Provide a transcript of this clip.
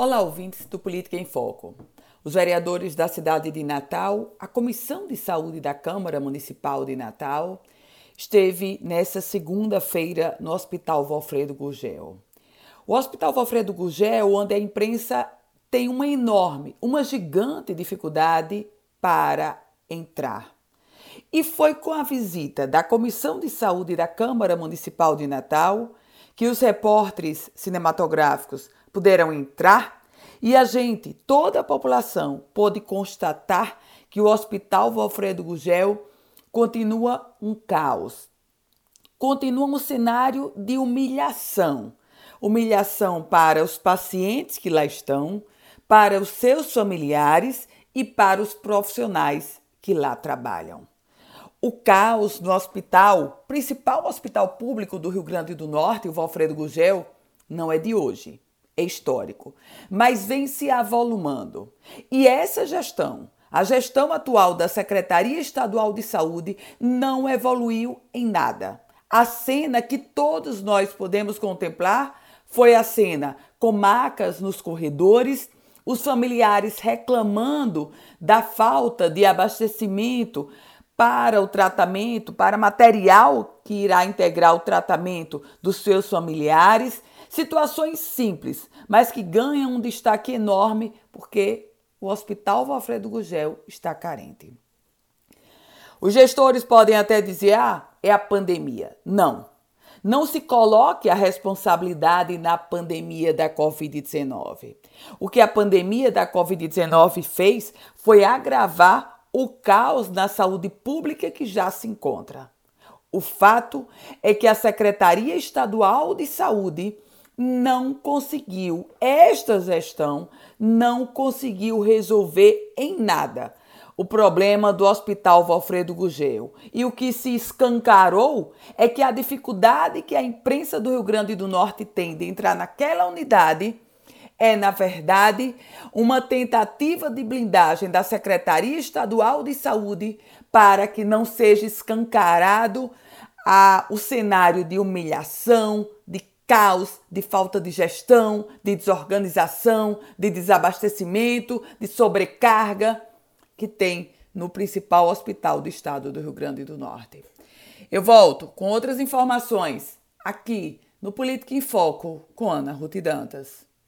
Olá, ouvintes do Política em Foco. Os vereadores da cidade de Natal, a Comissão de Saúde da Câmara Municipal de Natal, esteve nessa segunda-feira no Hospital Valfredo Gugel. O Hospital Valfredo Gugel, onde a imprensa tem uma enorme, uma gigante dificuldade para entrar. E foi com a visita da Comissão de Saúde da Câmara Municipal de Natal que os repórteres cinematográficos puderam entrar e a gente, toda a população, pôde constatar que o Hospital Valfredo Gugel continua um caos. Continua um cenário de humilhação. Humilhação para os pacientes que lá estão, para os seus familiares e para os profissionais que lá trabalham. O caos no hospital, principal hospital público do Rio Grande do Norte, o Valfredo Gugel, não é de hoje histórico, mas vem se avolumando. E essa gestão, a gestão atual da Secretaria Estadual de Saúde, não evoluiu em nada. A cena que todos nós podemos contemplar foi a cena com macas nos corredores, os familiares reclamando da falta de abastecimento para o tratamento, para material que irá integrar o tratamento dos seus familiares Situações simples, mas que ganham um destaque enorme porque o Hospital Valfredo Gugel está carente. Os gestores podem até dizer: ah, é a pandemia. Não. Não se coloque a responsabilidade na pandemia da Covid-19. O que a pandemia da Covid-19 fez foi agravar o caos na saúde pública que já se encontra. O fato é que a Secretaria Estadual de Saúde não conseguiu, esta gestão não conseguiu resolver em nada o problema do Hospital Valfredo Gugel. E o que se escancarou é que a dificuldade que a imprensa do Rio Grande do Norte tem de entrar naquela unidade é, na verdade, uma tentativa de blindagem da Secretaria Estadual de Saúde para que não seja escancarado a, o cenário de humilhação, de caos, de falta de gestão, de desorganização, de desabastecimento, de sobrecarga que tem no principal hospital do estado do Rio Grande do Norte. Eu volto com outras informações aqui no Política em Foco com Ana Ruth Dantas.